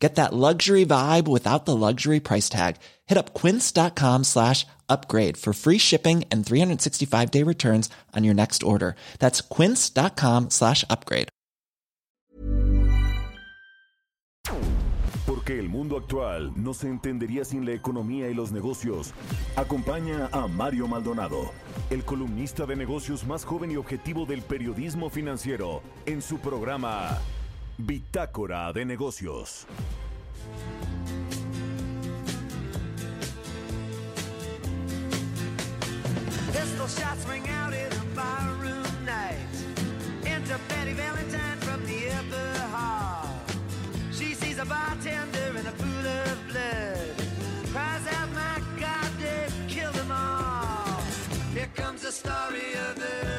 Get that luxury vibe without the luxury price tag. Hit up quince.com slash upgrade for free shipping and 365 day returns on your next order. That's quince.com slash upgrade. Porque el mundo actual no se entendería sin la economía y los negocios. Acompaña a Mario Maldonado, el columnista de negocios más joven y objetivo del periodismo financiero, en su programa Bitácora de Negocios. Pistol shots ring out in a barroom night. Enter Betty Valentine from the upper hall. She sees a bartender in a pool of blood. Cries out, my God, they've killed them all. Here comes the story of the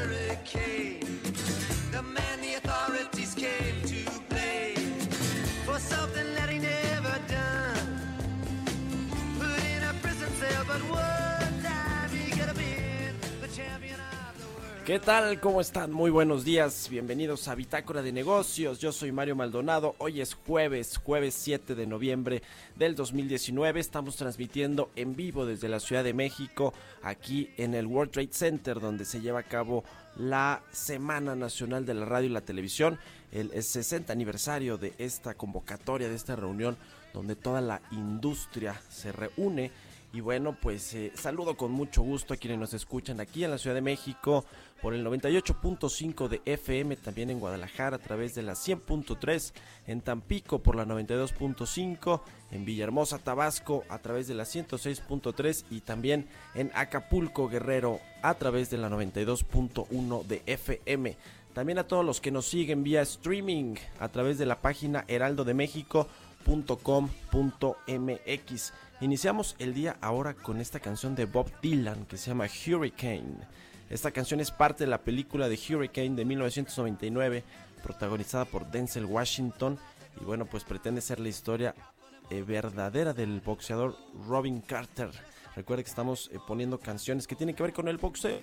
¿Qué tal? ¿Cómo están? Muy buenos días. Bienvenidos a Bitácora de Negocios. Yo soy Mario Maldonado. Hoy es jueves, jueves 7 de noviembre del 2019. Estamos transmitiendo en vivo desde la Ciudad de México, aquí en el World Trade Center, donde se lleva a cabo la Semana Nacional de la Radio y la Televisión, el 60 aniversario de esta convocatoria, de esta reunión, donde toda la industria se reúne. Y bueno, pues eh, saludo con mucho gusto a quienes nos escuchan aquí en la Ciudad de México por el 98.5 de FM, también en Guadalajara a través de la 100.3, en Tampico por la 92.5, en Villahermosa, Tabasco a través de la 106.3 y también en Acapulco, Guerrero a través de la 92.1 de FM. También a todos los que nos siguen vía streaming a través de la página heraldodemexico.com.mx. Iniciamos el día ahora con esta canción de Bob Dylan que se llama Hurricane. Esta canción es parte de la película de Hurricane de 1999, protagonizada por Denzel Washington. Y bueno, pues pretende ser la historia eh, verdadera del boxeador Robin Carter. Recuerde que estamos eh, poniendo canciones que tienen que ver con el boxeo.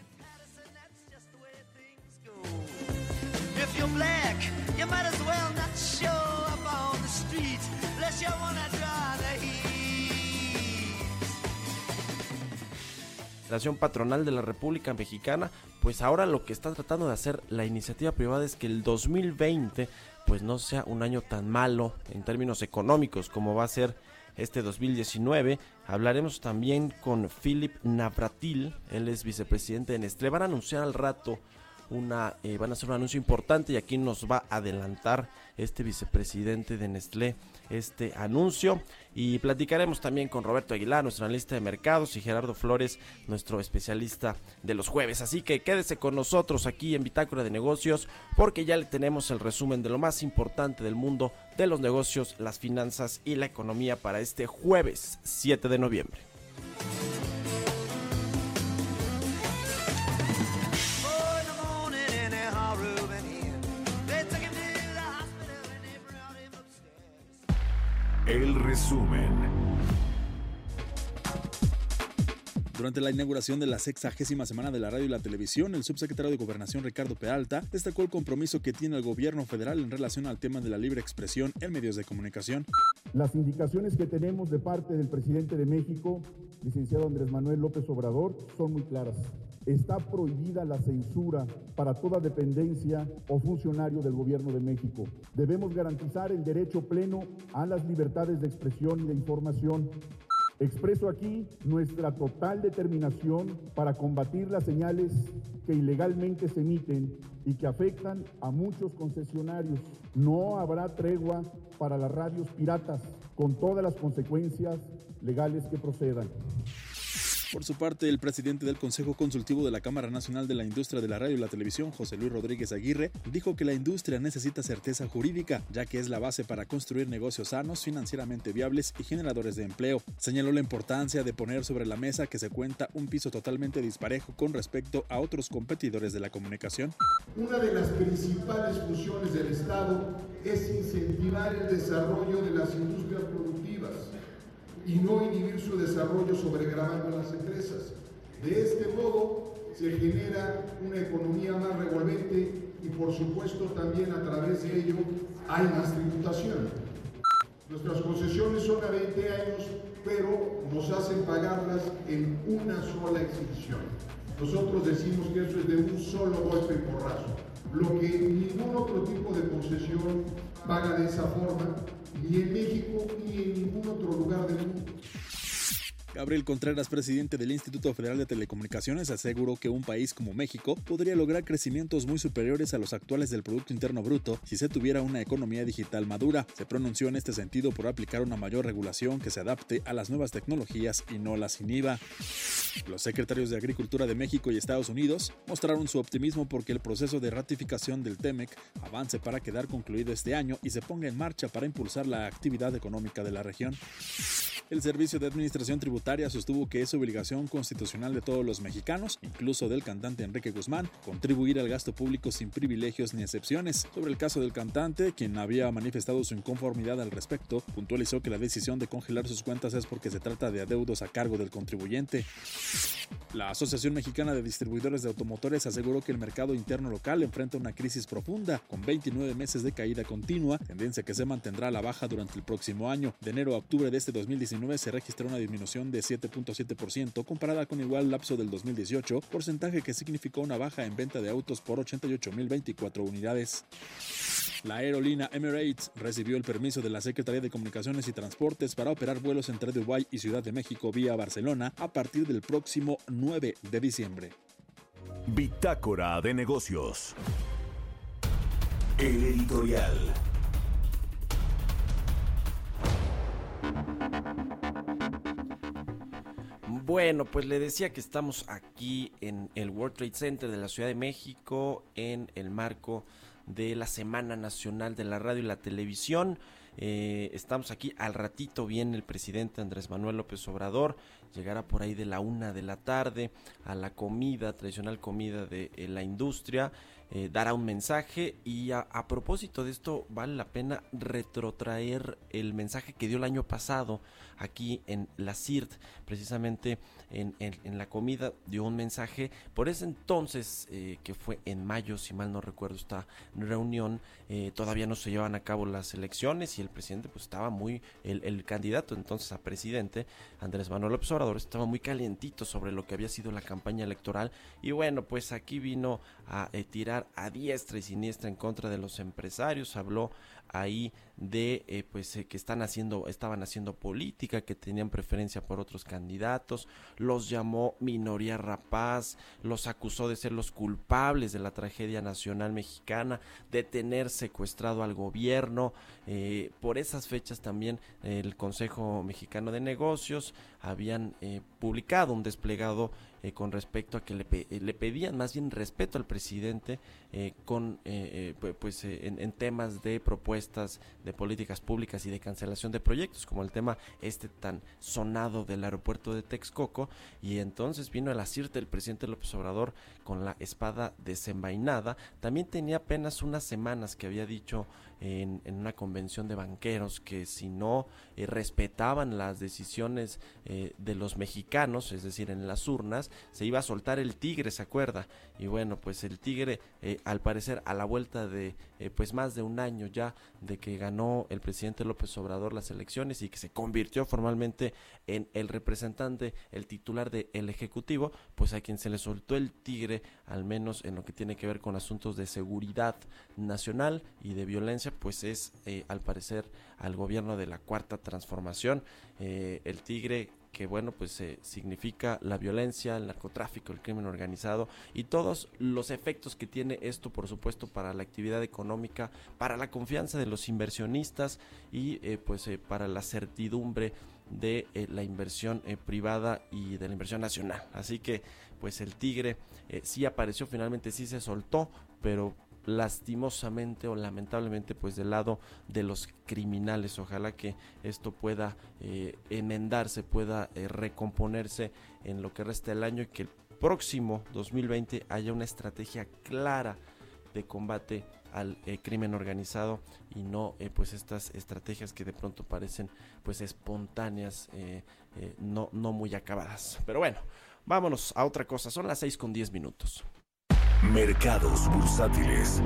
Nación Patronal de la República Mexicana, pues ahora lo que está tratando de hacer la iniciativa privada es que el 2020 pues no sea un año tan malo en términos económicos como va a ser este 2019. Hablaremos también con Philip Navratil, él es vicepresidente de Nestlé. Van a anunciar al rato una, eh, van a hacer un anuncio importante y aquí nos va a adelantar este vicepresidente de Nestlé este anuncio y platicaremos también con Roberto Aguilar, nuestro analista de mercados y Gerardo Flores, nuestro especialista de los jueves. Así que quédese con nosotros aquí en Bitácora de Negocios porque ya le tenemos el resumen de lo más importante del mundo de los negocios, las finanzas y la economía para este jueves 7 de noviembre. El resumen. Durante la inauguración de la sexagésima semana de la radio y la televisión, el subsecretario de Gobernación Ricardo Peralta destacó el compromiso que tiene el gobierno federal en relación al tema de la libre expresión en medios de comunicación. Las indicaciones que tenemos de parte del presidente de México, licenciado Andrés Manuel López Obrador, son muy claras. Está prohibida la censura para toda dependencia o funcionario del gobierno de México. Debemos garantizar el derecho pleno a las libertades de expresión y de información. Expreso aquí nuestra total determinación para combatir las señales que ilegalmente se emiten y que afectan a muchos concesionarios. No habrá tregua para las radios piratas, con todas las consecuencias legales que procedan. Por su parte, el presidente del Consejo Consultivo de la Cámara Nacional de la Industria de la Radio y la Televisión, José Luis Rodríguez Aguirre, dijo que la industria necesita certeza jurídica, ya que es la base para construir negocios sanos, financieramente viables y generadores de empleo. Señaló la importancia de poner sobre la mesa que se cuenta un piso totalmente disparejo con respecto a otros competidores de la comunicación. Una de las principales funciones del Estado es incentivar el desarrollo de las industrias productivas y no inhibir su desarrollo sobregravando las empresas. De este modo se genera una economía más revolvente y por supuesto también a través de ello hay más tributación. Nuestras concesiones son a 20 años, pero nos hacen pagarlas en una sola exhibición. Nosotros decimos que eso es de un solo golpe y porrazo, lo que ningún otro tipo de concesión paga de esa forma ni en México ni en ningún otro lugar del mundo. Gabriel Contreras, presidente del Instituto Federal de Telecomunicaciones, aseguró que un país como México podría lograr crecimientos muy superiores a los actuales del Producto Interno Bruto si se tuviera una economía digital madura. Se pronunció en este sentido por aplicar una mayor regulación que se adapte a las nuevas tecnologías y no las inhiba. Los secretarios de Agricultura de México y Estados Unidos mostraron su optimismo porque el proceso de ratificación del TEMEC avance para quedar concluido este año y se ponga en marcha para impulsar la actividad económica de la región. El Servicio de Administración Tributaria sostuvo que es obligación constitucional de todos los mexicanos, incluso del cantante Enrique Guzmán, contribuir al gasto público sin privilegios ni excepciones. Sobre el caso del cantante, quien había manifestado su inconformidad al respecto, puntualizó que la decisión de congelar sus cuentas es porque se trata de adeudos a cargo del contribuyente. La Asociación Mexicana de Distribuidores de Automotores aseguró que el mercado interno local enfrenta una crisis profunda, con 29 meses de caída continua, tendencia que se mantendrá a la baja durante el próximo año. De enero a octubre de este 2019 se registró una disminución de 7.7% comparada con igual lapso del 2018, porcentaje que significó una baja en venta de autos por 88.024 unidades. La aerolínea Emirates recibió el permiso de la Secretaría de Comunicaciones y Transportes para operar vuelos entre Dubái y Ciudad de México vía Barcelona a partir del próximo 9 de diciembre. Bitácora de negocios. El editorial. Bueno, pues le decía que estamos aquí en el World Trade Center de la Ciudad de México en el marco de la Semana Nacional de la Radio y la Televisión. Eh, estamos aquí al ratito viene el presidente Andrés Manuel López Obrador, llegará por ahí de la una de la tarde a la comida, tradicional comida de eh, la industria, eh, dará un mensaje y a, a, propósito de esto vale la pena retrotraer el mensaje que dio el año pasado aquí en la CIRT, precisamente en, en, la comida dio un mensaje, por ese entonces eh, que fue en mayo, si mal no recuerdo esta reunión, eh, todavía no se llevan a cabo las elecciones y el presidente pues estaba muy, el, el candidato entonces a presidente, Andrés Manuel López Obrador, estaba muy calientito sobre lo que había sido la campaña electoral. Y bueno, pues aquí vino a eh, tirar a diestra y siniestra en contra de los empresarios, habló ahí de eh, pues eh, que están haciendo estaban haciendo política que tenían preferencia por otros candidatos los llamó minoría rapaz los acusó de ser los culpables de la tragedia nacional mexicana de tener secuestrado al gobierno eh, por esas fechas también el Consejo Mexicano de Negocios habían publicado un desplegado eh, con respecto a que le, pe le, pedían más bien respeto al presidente con eh, pues en, en, temas de propuestas de políticas públicas y de cancelación de proyectos como el tema este tan sonado del aeropuerto de Texcoco. Y entonces vino el acierto del presidente López Obrador con la espada desenvainada. También tenía apenas unas semanas que había dicho en, una convención de banqueros que si no respetaban las decisiones de los mexicanos es decir en las urnas se iba a soltar el tigre, ¿se acuerda? Y bueno, pues el tigre, eh, al parecer, a la vuelta de eh, pues más de un año ya de que ganó el presidente López Obrador las elecciones y que se convirtió formalmente en el representante, el titular del el Ejecutivo, pues a quien se le soltó el tigre, al menos en lo que tiene que ver con asuntos de seguridad nacional y de violencia, pues es eh, al parecer al gobierno de la cuarta transformación. Eh, el tigre que bueno pues eh, significa la violencia, el narcotráfico, el crimen organizado y todos los efectos que tiene esto por supuesto para la actividad económica, para la confianza de los inversionistas y pues para la certidumbre de la inversión privada y de la inversión nacional. Así que pues el tigre sí apareció, finalmente sí se soltó, pero lastimosamente o lamentablemente pues del lado de los criminales. Ojalá que esto pueda enmendarse, pueda recomponerse en lo que resta del año y que el próximo 2020 haya una estrategia clara de combate al eh, crimen organizado y no eh, pues estas estrategias que de pronto parecen pues espontáneas eh, no, no muy acabadas. Pero bueno vámonos a otra cosa. Son las 6 con 10 minutos mercados bursátiles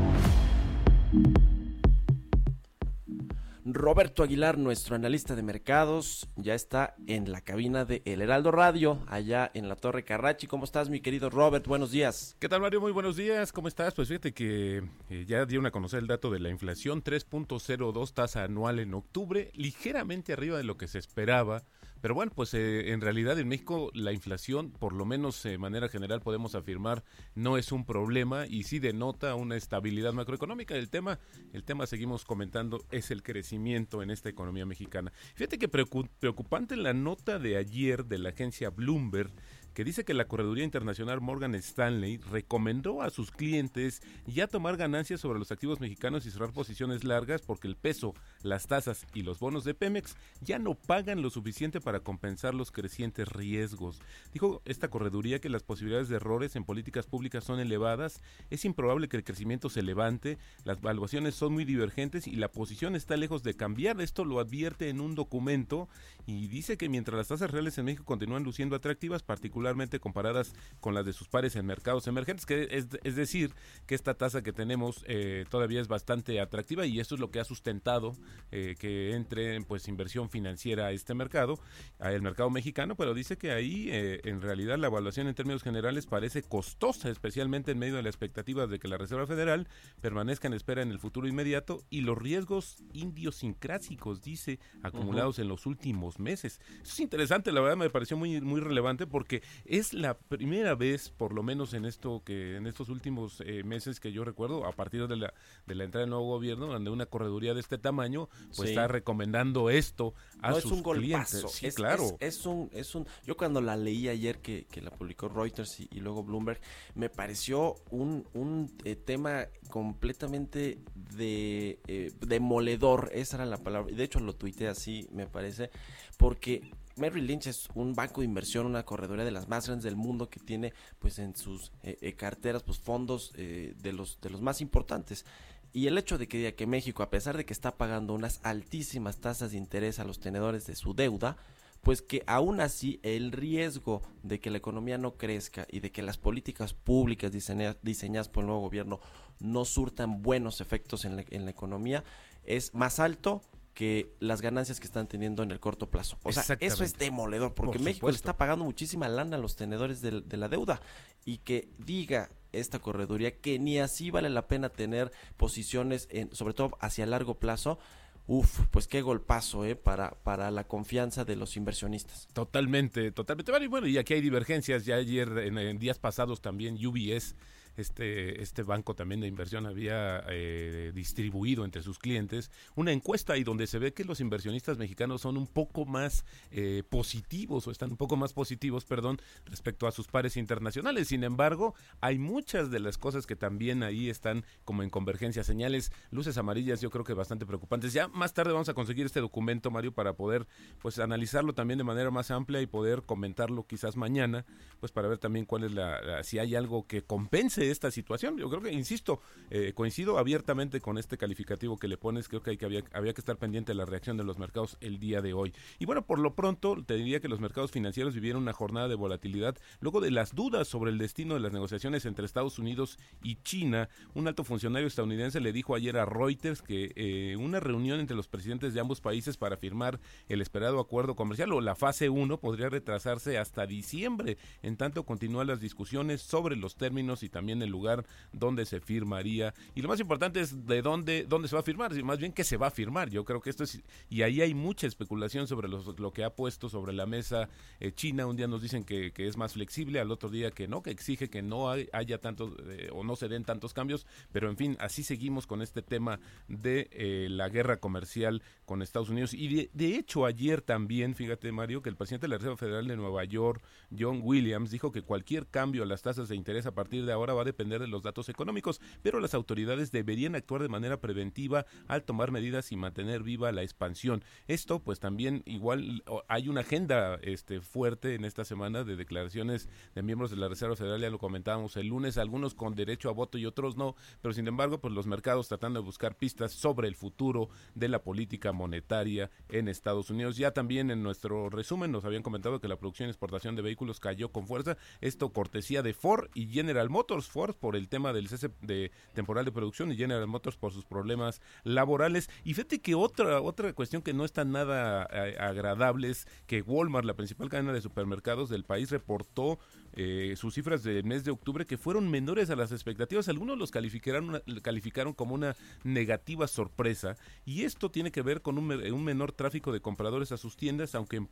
Roberto Aguilar, nuestro analista de mercados, ya está en la cabina de El Heraldo Radio, allá en la Torre Carrachi. ¿Cómo estás, mi querido Robert? Buenos días. ¿Qué tal, Mario? Muy buenos días. ¿Cómo estás? Pues fíjate que eh, ya dieron a conocer el dato de la inflación, 3.02 tasa anual en octubre, ligeramente arriba de lo que se esperaba. Pero bueno, pues eh, en realidad en México la inflación, por lo menos de manera general podemos afirmar, no es un problema y sí denota una estabilidad macroeconómica. El tema, el tema seguimos comentando, es el crecimiento en esta economía mexicana. Fíjate que preocupante la nota de ayer de la agencia Bloomberg que dice que la Correduría Internacional Morgan Stanley recomendó a sus clientes ya tomar ganancias sobre los activos mexicanos y cerrar posiciones largas porque el peso, las tasas y los bonos de Pemex ya no pagan lo suficiente para compensar los crecientes riesgos. Dijo esta correduría que las posibilidades de errores en políticas públicas son elevadas, es improbable que el crecimiento se levante, las valuaciones son muy divergentes y la posición está lejos de cambiar. Esto lo advierte en un documento y dice que mientras las tasas reales en México continúan luciendo atractivas, particularmente particularmente comparadas con las de sus pares en mercados emergentes, que es, decir, que esta tasa que tenemos eh, todavía es bastante atractiva y eso es lo que ha sustentado eh, que entre pues inversión financiera a este mercado, al mercado mexicano, pero dice que ahí eh, en realidad la evaluación en términos generales parece costosa, especialmente en medio de la expectativa de que la Reserva Federal permanezca en espera en el futuro inmediato y los riesgos idiosincrásicos, dice, acumulados en los últimos meses. Eso es interesante, la verdad me pareció muy, muy relevante porque es la primera vez, por lo menos en esto que en estos últimos eh, meses que yo recuerdo, a partir de la, de la entrada del nuevo gobierno, donde una correduría de este tamaño pues está recomendando esto a sus es un clientes. Sí, claro. Es, un, es un, yo cuando la leí ayer que, que la publicó Reuters y, luego Bloomberg, me pareció un, un eh, tema completamente de eh, demoledor, esa era la palabra, de hecho lo tuiteé así, me parece, porque Merrill Lynch es un banco de inversión, una corredora de las más grandes del mundo que tiene pues en sus eh, eh, carteras pues fondos eh, de los de los más importantes. Y el hecho de que diga que México, a pesar de que está pagando unas altísimas tasas de interés a los tenedores de su deuda, pues que aún así el riesgo de que la economía no crezca y de que las políticas públicas diseñadas por el nuevo gobierno no surtan buenos efectos en la, en la economía es más alto que las ganancias que están teniendo en el corto plazo. O sea, eso es demoledor, porque México le está pagando muchísima lana a los tenedores de, la deuda y que diga esta correduría que ni así vale la pena tener posiciones, en, sobre todo hacia largo plazo. Uf, pues qué golpazo, ¿eh? Para, para la confianza de los inversionistas. Totalmente, totalmente. Bueno, y aquí hay divergencias. Ya ayer, en días pasados también, UBS este, este banco también de inversión había eh, distribuido entre sus clientes una encuesta y donde se ve que los inversionistas mexicanos son un poco más eh, positivos o están un poco más positivos, perdón, respecto a sus pares internacionales. Sin embargo, hay muchas de las cosas que también ahí están como en convergencia, señales, luces amarillas, yo creo que bastante preocupantes. Ya más tarde vamos a conseguir este documento, Mario, para poder pues analizarlo también de manera más amplia y poder comentarlo quizás mañana, pues para ver también cuál es la si hay algo que compense esta situación. Yo creo que, insisto, eh, coincido abiertamente con este calificativo que le pones. Creo que, hay que había, había que estar pendiente de la reacción de los mercados el día de hoy. Y bueno, por lo pronto, te diría que los mercados financieros vivieron una jornada de volatilidad luego de las dudas sobre el destino de las negociaciones entre Estados Unidos y China. Un alto funcionario estadounidense le dijo ayer a Reuters que eh, una reunión entre los presidentes de ambos países para firmar el esperado acuerdo comercial o la fase 1 podría retrasarse hasta diciembre. En tanto, continúan las discusiones sobre los términos y también también el lugar donde se firmaría. Y lo más importante es de dónde, dónde se va a firmar, más bien qué se va a firmar. Yo creo que esto es, y ahí hay mucha especulación sobre lo que ha puesto sobre la mesa eh, China. Un día nos dicen que, es más flexible, al otro día que no, que exige que no haya tantos eh, o no se den tantos cambios. Pero en fin, así seguimos con este tema de eh, la guerra comercial con Estados Unidos. Y de, de hecho, ayer también, fíjate Mario, que el presidente de la Reserva Federal de Nueva York, John Williams, dijo que cualquier cambio a las tasas de interés a partir de ahora va a depender de los datos económicos, pero las autoridades deberían actuar de manera preventiva al tomar medidas y mantener viva la expansión. Esto, pues también igual hay una agenda este, fuerte en esta semana de declaraciones de miembros de la Reserva Federal, ya lo comentábamos el lunes, algunos con derecho a voto y otros no, pero sin embargo, pues los mercados tratando de buscar pistas sobre el futuro de la política monetaria en Estados Unidos. Ya también en nuestro resumen nos habían comentado que la producción y exportación de vehículos cayó con fuerza, esto cortesía de Ford y General Motors, Ford por el tema del cese de temporal de producción y General Motors por sus problemas laborales. Y fíjate que otra, otra cuestión que no está nada eh, agradable es que Walmart, la principal cadena de supermercados del país, reportó eh, sus cifras del mes de octubre que fueron menores a las expectativas. Algunos los calificaron, calificaron como una negativa sorpresa y esto tiene que ver con un, menor tráfico de compradores a sus tiendas, aunque en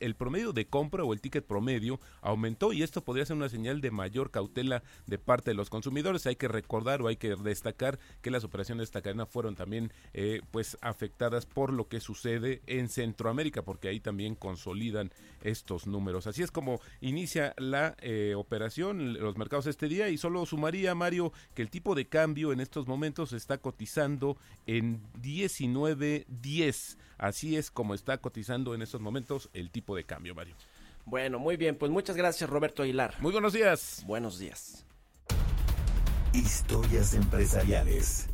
el promedio de compra o el ticket promedio aumentó y esto podría ser una señal de mayor cautela de parte de los consumidores. Hay que recordar o hay que destacar que las operaciones de esta cadena fueron también eh, pues afectadas por lo que sucede en Centroamérica, porque ahí también consolidan estos números. Así es como inicia la eh, operación los mercados este día y solo sumaría, Mario, que el tipo de cambio en estos momentos está cotizando en 19.10. Así es como está cotizando en estos momentos el tipo de cambio, Mario. Bueno, muy bien, pues muchas gracias Roberto Aguilar. Muy buenos días. Buenos días. Historias empresariales.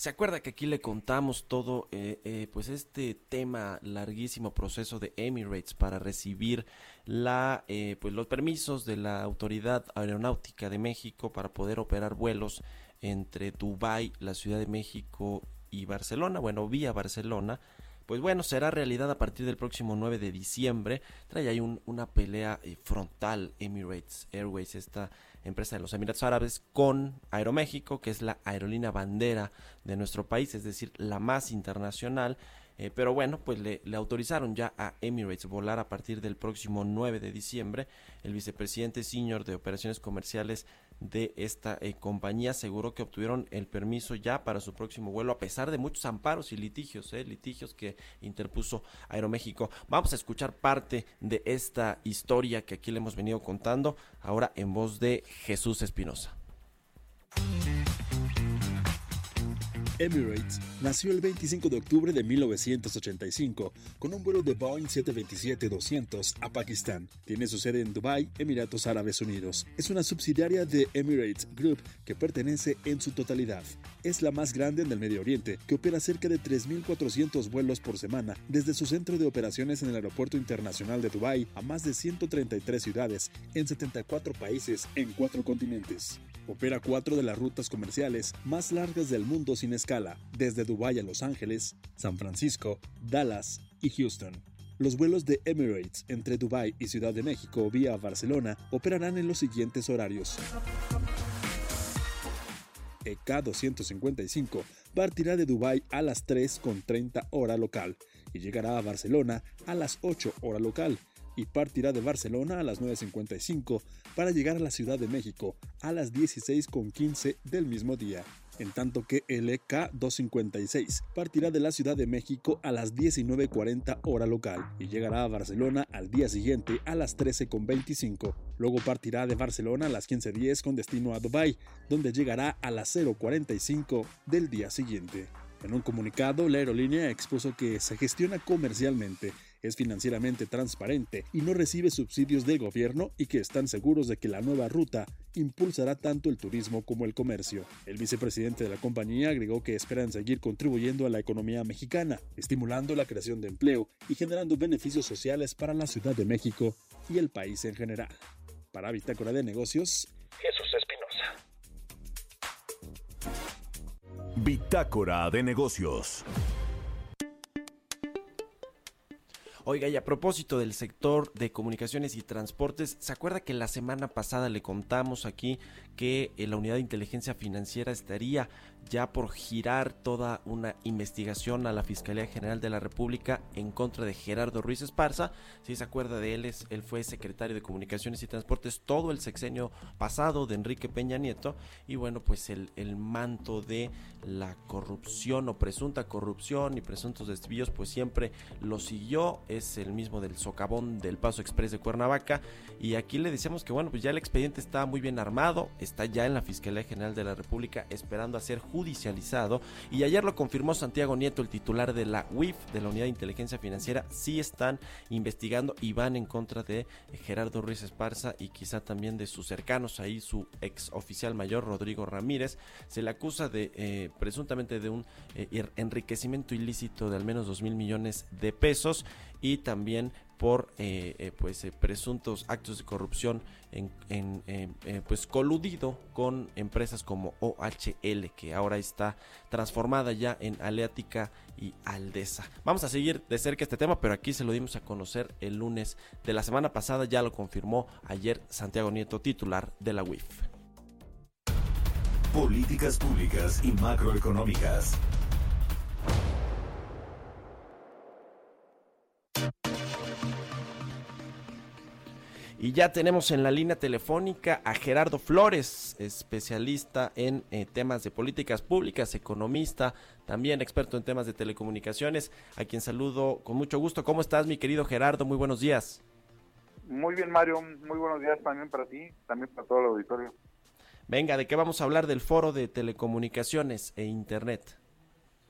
¿Se acuerda que aquí le contamos todo, eh, eh, pues este tema, larguísimo proceso de Emirates para recibir la, eh, pues los permisos de la Autoridad Aeronáutica de México para poder operar vuelos entre Dubái, la Ciudad de México y Barcelona, bueno, vía Barcelona, pues bueno, será realidad a partir del próximo 9 de diciembre. Trae ahí una pelea frontal Emirates Airways, esta empresa de los Emiratos Árabes, con Aeroméxico, que es la aerolínea bandera de nuestro país, es decir, la más internacional. Eh, pero bueno, pues le, le, autorizaron ya a Emirates volar a partir del próximo 9 de diciembre. El vicepresidente senior de operaciones comerciales de esta eh, compañía aseguró que obtuvieron el permiso ya para su próximo vuelo a pesar de muchos amparos y litigios, eh, litigios que interpuso Aeroméxico. Vamos a escuchar parte de esta historia que aquí le hemos venido contando, ahora en voz de Jesús Espinosa. Emirates nació el 25 de octubre de 1985 con un vuelo de Boeing 727-200 a Pakistán. Tiene su sede en Dubái, Emiratos Árabes Unidos. Es una subsidiaria de Emirates Group que pertenece en su totalidad. Es la más grande en el Medio Oriente, que opera cerca de 3.400 vuelos por semana desde su centro de operaciones en el Aeropuerto Internacional de Dubái a más de 133 ciudades en 74 países en cuatro continentes. Opera cuatro de las rutas comerciales más largas del mundo sin escala, desde Dubái a Los Ángeles, San Francisco, Dallas y Houston. Los vuelos de Emirates entre Dubái y Ciudad de México vía Barcelona operarán en los siguientes horarios. EK 255 partirá de Dubái a las 3.30 hora local y llegará a Barcelona a las 8 hora local y partirá de Barcelona a las 9.55 para llegar a la Ciudad de México a las 16.15 del mismo día. En tanto que el EK-256 partirá de la Ciudad de México a las 19.40 hora local y llegará a Barcelona al día siguiente a las 13.25. Luego partirá de Barcelona a las 15.10 con destino a Dubai, donde llegará a las 0.45 del día siguiente. En un comunicado, la aerolínea expuso que se gestiona comercialmente es financieramente transparente y no recibe subsidios del gobierno y que están seguros de que la nueva ruta impulsará tanto el turismo como el comercio. El vicepresidente de la compañía agregó que esperan seguir contribuyendo a la economía mexicana, estimulando la creación de empleo y generando beneficios sociales para la Ciudad de México y el país en general. Para Bitácora de Negocios, Jesús Espinosa. Bitácora de Negocios. Oiga, y a propósito del sector de comunicaciones y transportes, ¿se acuerda que la semana pasada le contamos aquí que eh, la unidad de inteligencia financiera estaría ya por girar toda una investigación a la Fiscalía General de la República en contra de Gerardo Ruiz Esparza. Si se acuerda de él, es, él fue secretario de Comunicaciones y Transportes todo el sexenio pasado de Enrique Peña Nieto. Y bueno, pues el, el manto de la corrupción o presunta corrupción y presuntos desvíos pues siempre lo siguió, es el mismo del socavón del Paso Express de Cuernavaca. Y aquí le decíamos que bueno, pues ya el expediente está muy bien armado, está ya en la Fiscalía General de la República esperando a ser judicializado y ayer lo confirmó Santiago Nieto, el titular de la UIF, de la Unidad de Inteligencia Financiera, sí están investigando y van en contra de Gerardo Ruiz Esparza y quizá también de sus cercanos, ahí su ex oficial mayor Rodrigo Ramírez, se le acusa de eh, presuntamente de un eh, enriquecimiento ilícito de al menos 2 mil millones de pesos y también por eh, eh, pues eh, presuntos actos de corrupción en, en pues coludido con empresas como OHL que ahora está transformada ya en Aleática y Aldesa. Vamos a seguir de cerca este tema, pero aquí se lo dimos a conocer el lunes de la semana pasada, ya lo confirmó ayer Santiago Nieto, titular de la UIF. Políticas públicas y macroeconómicas. Y ya tenemos en la línea telefónica a Gerardo Flores, especialista en eh, temas de políticas públicas, economista, también experto en temas de telecomunicaciones, a quien saludo con mucho gusto. ¿Cómo estás, mi querido Gerardo? Muy buenos días. Muy bien, Mario. Muy buenos días también para ti, también para todo el auditorio. Venga, ¿de qué vamos a hablar? Del foro de telecomunicaciones e Internet.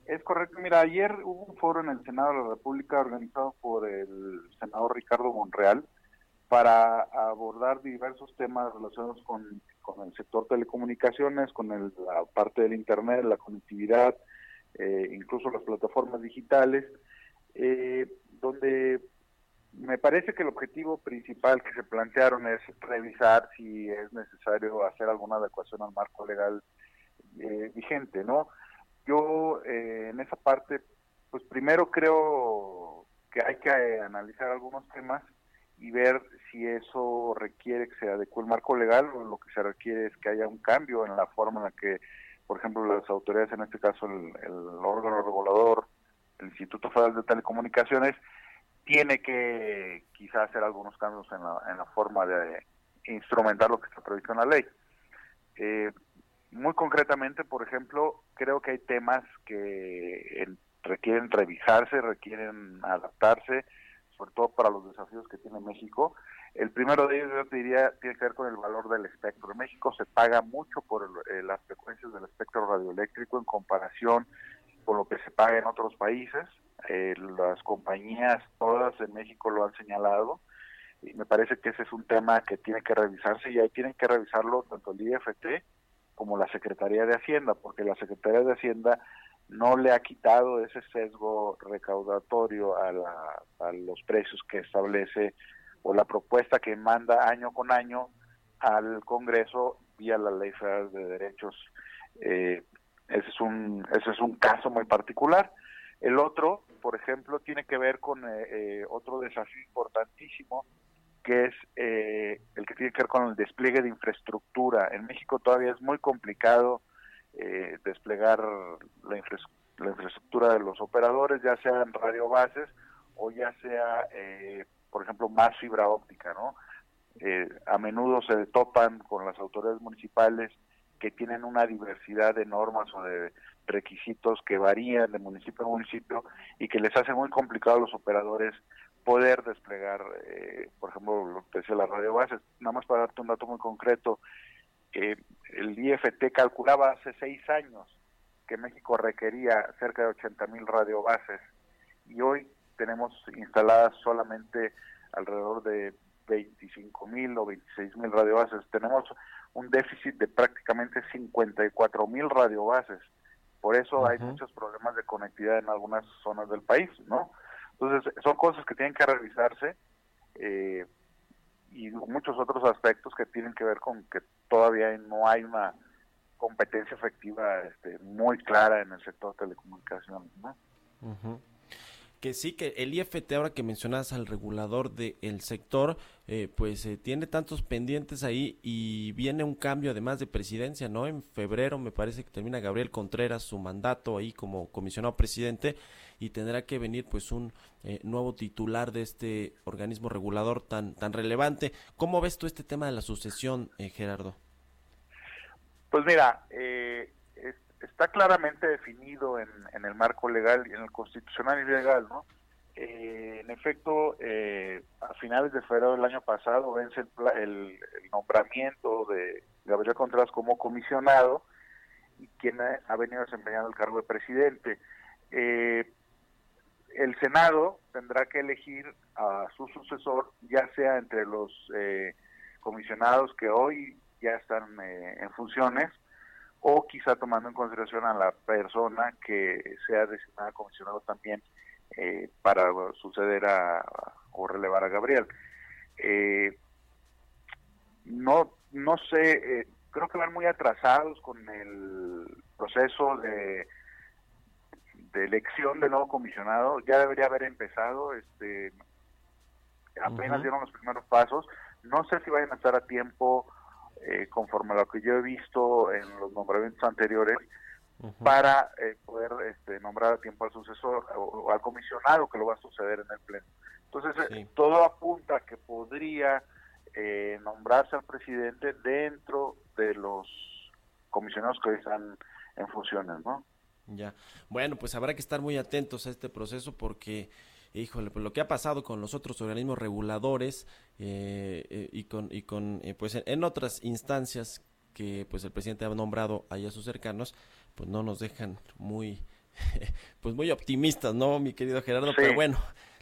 Es correcto. Mira, ayer hubo un foro en el Senado de la República organizado por el senador Ricardo Monreal para abordar diversos temas relacionados con, el sector telecomunicaciones, con la parte del Internet, la conectividad, eh, incluso las plataformas digitales, eh, donde me parece que el objetivo principal que se plantearon es revisar si es necesario hacer alguna adecuación al marco legal eh, vigente, ¿no? Yo en esa parte, pues primero creo que hay que analizar algunos temas y ver si eso requiere que se adecue el marco legal o lo que se requiere es que haya un cambio en la forma en la que, por ejemplo, las autoridades, en este caso el, órgano regulador, el Instituto Federal de Telecomunicaciones, tiene que quizás hacer algunos cambios en la, en la forma de instrumentar lo que está previsto en la ley. Eh, muy concretamente, por ejemplo, creo que hay temas que requieren revisarse, requieren adaptarse, sobre todo para los desafíos que tiene México. El primero de ellos, yo te diría, tiene que ver con el valor del espectro. En México se paga mucho por eh, las frecuencias del espectro radioeléctrico en comparación con lo que se paga en otros países. Eh, las compañías todas en México lo han señalado y me parece que ese es un tema que tiene que revisarse y ahí tienen que revisarlo tanto el IFT como la Secretaría de Hacienda, porque la Secretaría de Hacienda no le ha quitado ese sesgo recaudatorio a, los precios que establece o la propuesta que manda año con año al Congreso vía la Ley Federal de Derechos. Eh, ese es un caso muy particular. El otro, por ejemplo, tiene que ver con eh, eh, otro desafío importantísimo que es el que tiene que ver con el despliegue de infraestructura. En México todavía es muy complicado eh, desplegar la, infraestructura de los operadores, ya sea en radiobases o ya sea, eh, por ejemplo, más fibra óptica, ¿no? Eh, a menudo se topan con las autoridades municipales que tienen una diversidad de normas o de requisitos que varían de municipio a municipio y que les hace muy complicado a los operadores poder desplegar, por ejemplo, lo que decía la radio bases. Nada más para darte un dato muy concreto, que el IFT calculaba hace seis años que México requería cerca de 80 mil radiobases y hoy tenemos instaladas solamente alrededor de 25 mil o 26 mil radiobases. Tenemos un déficit de prácticamente 54 mil radiobases. Por eso hay muchos problemas de conectividad en algunas zonas del país, ¿no? Entonces, son cosas que tienen que revisarse. Eh, y muchos otros aspectos que tienen que ver con que todavía no hay una competencia efectiva este, muy clara en el sector telecomunicaciones. ¿no? Que sí, que el IFT, ahora que mencionas al regulador del sector, eh, pues eh, tiene tantos pendientes ahí y viene un cambio además de presidencia, ¿no? En febrero me parece que termina Gabriel Contreras su mandato ahí como comisionado presidente y tendrá que venir pues un eh, nuevo titular de este organismo regulador tan, tan relevante. ¿Cómo ves tú este tema de la sucesión, Gerardo? Pues mira, está claramente definido en, el marco legal y en el constitucional y legal, ¿no? Eh, en efecto, eh, a finales de febrero del año pasado vence el, nombramiento de Gabriel Contreras como comisionado y quien ha, venido desempeñando el cargo de presidente. Eh, el Senado tendrá que elegir a su sucesor, ya sea entre los comisionados que hoy ya están en funciones o quizá tomando en consideración a la persona que sea designada comisionado también eh, para suceder a, o relevar a Gabriel. Eh, no, no sé, eh, creo que van muy atrasados con el proceso de, de elección del nuevo comisionado. Ya debería haber empezado, este, apenas dieron los primeros pasos. No sé si vayan a estar a tiempo eh, conforme a lo que yo he visto en los nombramientos anteriores, para eh, poder este, nombrar a tiempo al sucesor o, al comisionado que lo va a suceder en el Pleno. Entonces, eh, todo apunta a que podría nombrarse al presidente dentro de los comisionados que hoy están en funciones, ¿no? Ya. Bueno, pues habrá que estar muy atentos a este proceso porque híjole, pues lo que ha pasado con los otros organismos reguladores eh, eh, y con, y con eh, pues en, otras instancias que pues el presidente ha nombrado ahí a sus cercanos, pues no nos dejan muy, pues muy optimistas, ¿no, mi querido Gerardo? Pero bueno,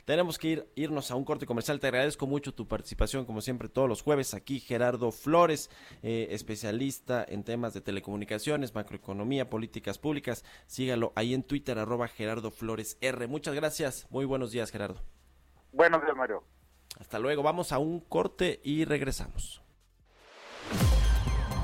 tenemos que ir, irnos a un corte comercial. Te agradezco mucho tu participación, como siempre, todos los jueves. Aquí Gerardo Flores, eh, especialista en temas de telecomunicaciones, macroeconomía, políticas públicas. Sígalo ahí en Twitter, arroba Gerardo Flores R. Muchas gracias. Muy buenos días, Gerardo. Buenos días, Mario. Hasta luego. Vamos a un corte y regresamos.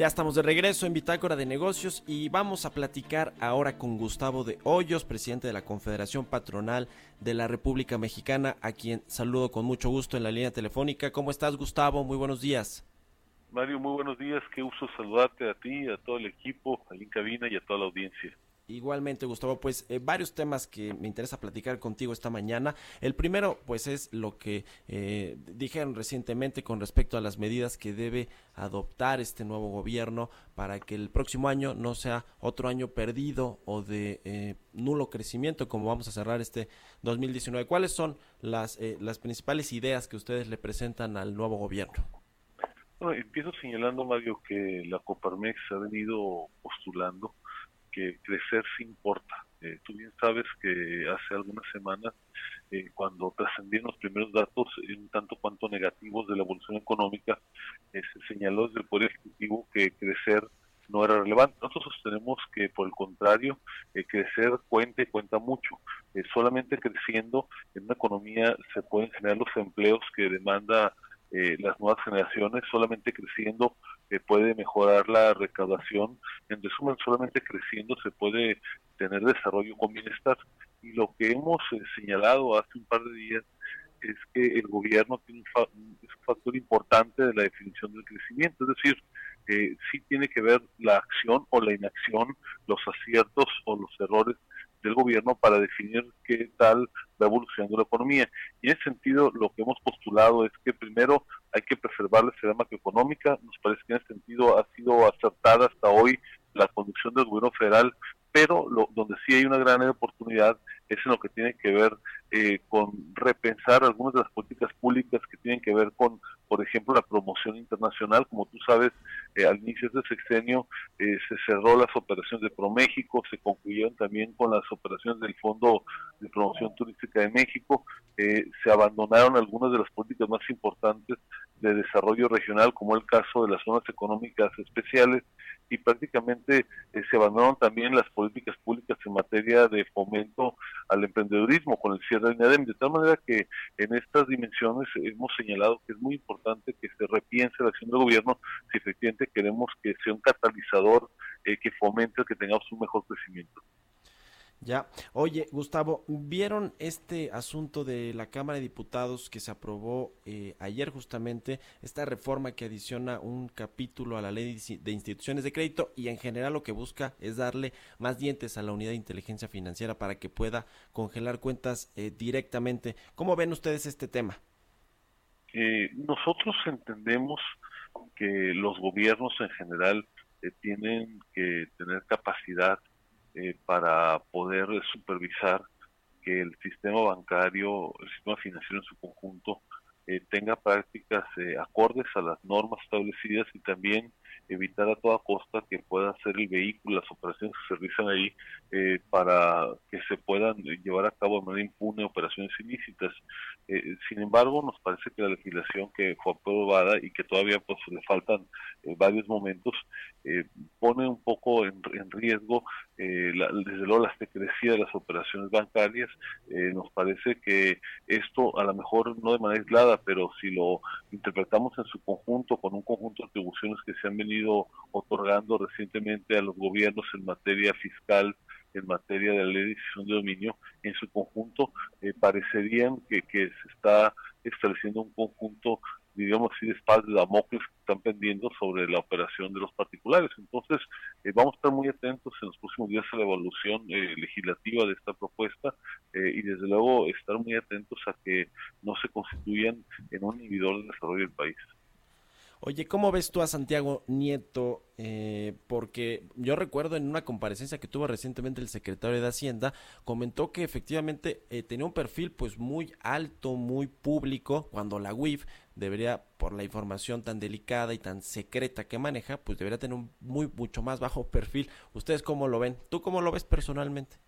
Ya estamos de regreso en Bitácora de Negocios y vamos a platicar ahora con Gustavo de Hoyos, presidente de la Confederación Patronal de la República Mexicana, a quien saludo con mucho gusto en la línea telefónica. ¿Cómo estás, Gustavo? Muy buenos días. Mario, muy buenos días. Qué uso saludarte a ti, a todo el equipo, ahí en cabina y a toda la audiencia. Igualmente, Gustavo, pues eh, varios temas que me interesa platicar contigo esta mañana. El primero, pues es lo que eh, dijeron recientemente con respecto a las medidas que debe adoptar este nuevo gobierno para que el próximo año no sea otro año perdido o de eh, nulo crecimiento como vamos a cerrar este 2019. ¿Cuáles son las, las principales ideas que ustedes le presentan al nuevo gobierno? Bueno, empiezo señalando, Mario, que la Coparmex ha venido postulando que crecer sí importa. Eh, tú bien sabes que hace algunas semanas, eh, cuando trascendieron los primeros datos, un tanto cuanto negativos de la evolución económica, eh, se señaló desde el Poder Ejecutivo que crecer no era relevante. Nosotros sostenemos que, por el contrario, crecer cuenta y cuenta mucho. solamente creciendo en una economía se pueden generar los empleos que demanda eh, las nuevas generaciones, solamente creciendo eh, puede mejorar la recaudación. En resumen, solamente creciendo se puede tener desarrollo con bienestar. Y lo que hemos eh, señalado hace un par de días es que el gobierno tiene un, factor importante de la definición del crecimiento, es decir, eh, sí tiene que ver la acción o la inacción, los aciertos o los errores del gobierno para definir qué tal va evolucionando la economía. Y en ese sentido, lo que hemos postulado es que primero hay que preservar la esfera macroeconómica. Nos parece que en ese sentido ha sido acertada hasta hoy la conducción del gobierno federal, pero lo, donde sí hay una gran oportunidad es en lo que tiene que ver eh, con repensar algunas de las políticas públicas que tienen que ver con, por ejemplo, la promoción internacional. Como tú sabes, eh, al inicio de este sexenio eh, se cerró las operaciones de ProMéxico, se concluyeron también con las operaciones del Fondo de Promoción Turística de México, se abandonaron algunas de las políticas más importantes de desarrollo regional, como el caso de las zonas económicas especiales, y prácticamente eh, se abandonaron también las políticas públicas en materia de fomento al emprendedurismo con el cierre del INADEM, de tal manera que en estas dimensiones hemos señalado que es muy importante que se repiense la acción del gobierno si efectivamente queremos que sea un catalizador eh, que fomente que tengamos un mejor crecimiento. Ya. Oye, Gustavo, ¿vieron este asunto de la Cámara de Diputados que se aprobó eh, ayer justamente, esta reforma que adiciona un capítulo a la ley de instituciones de crédito y en general lo que busca es darle más dientes a la unidad de inteligencia financiera para que pueda congelar cuentas eh, directamente? ¿Cómo ven ustedes este tema? Eh, nosotros entendemos que los gobiernos en general tienen que tener capacidad eh, para poder supervisar que el sistema bancario, el sistema financiero en su conjunto, eh, tenga prácticas eh, acordes a las normas establecidas y también evitar a toda costa que pueda ser el vehículo, las operaciones que se realizan ahí, para que se puedan llevar a cabo de manera impune operaciones ilícitas. sin embargo, nos parece que la legislación que fue aprobada y que todavía pues le faltan varios momentos, pone un poco en, en riesgo eh, desde luego la secrecía de las operaciones bancarias. Eh, nos parece que esto, a lo mejor no de manera aislada, pero si lo interpretamos en su conjunto, con un conjunto de atribuciones que se han venido otorgando recientemente a los gobiernos en materia fiscal, en materia de la ley de decisión de dominio, en su conjunto eh, parecerían que, se está estableciendo un conjunto digamos así, de espadas de Damocles que están pendiendo sobre la operación de los particulares. Entonces, eh, vamos a estar muy atentos en los próximos días a la evolución eh, legislativa de esta propuesta eh, y desde luego estar muy atentos a que no se constituyan en un inhibidor del desarrollo del país. Oye, ¿cómo ves tú a Santiago Nieto? Eh, porque yo recuerdo en una comparecencia que tuvo recientemente el secretario de Hacienda, comentó que efectivamente eh, tenía un perfil pues muy alto, muy público, cuando la UIF debería, por la información tan delicada y tan secreta que maneja, pues debería tener un muy mucho más bajo perfil. ¿Ustedes cómo lo ven? ¿Tú cómo lo ves personalmente?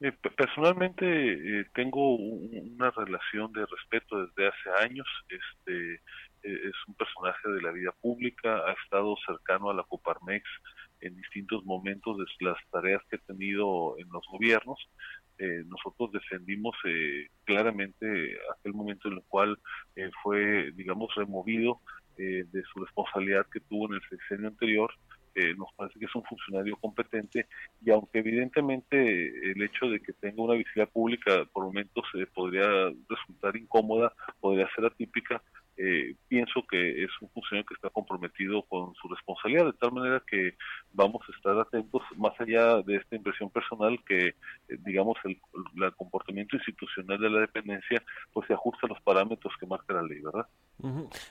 Eh, personalmente tengo una relación de respeto desde hace años. Este, eh, es un personaje de la vida pública, ha estado cercano a la Coparmex en distintos momentos de las tareas que ha tenido en los gobiernos. Eh, nosotros defendimos eh, claramente aquel momento en el cual fue, digamos, removido de su responsabilidad que tuvo en el sexenio anterior. nos parece que es un funcionario competente y aunque evidentemente el hecho de que tenga una visibilidad pública por momentos podría resultar incómoda, podría ser atípica, eh, pienso que es un funcionario que está comprometido con su responsabilidad, de tal manera que vamos a estar atentos, más allá de esta impresión personal, que, eh, digamos, el, comportamiento institucional de la dependencia, pues se ajusta a los parámetros que marca la ley, ¿verdad?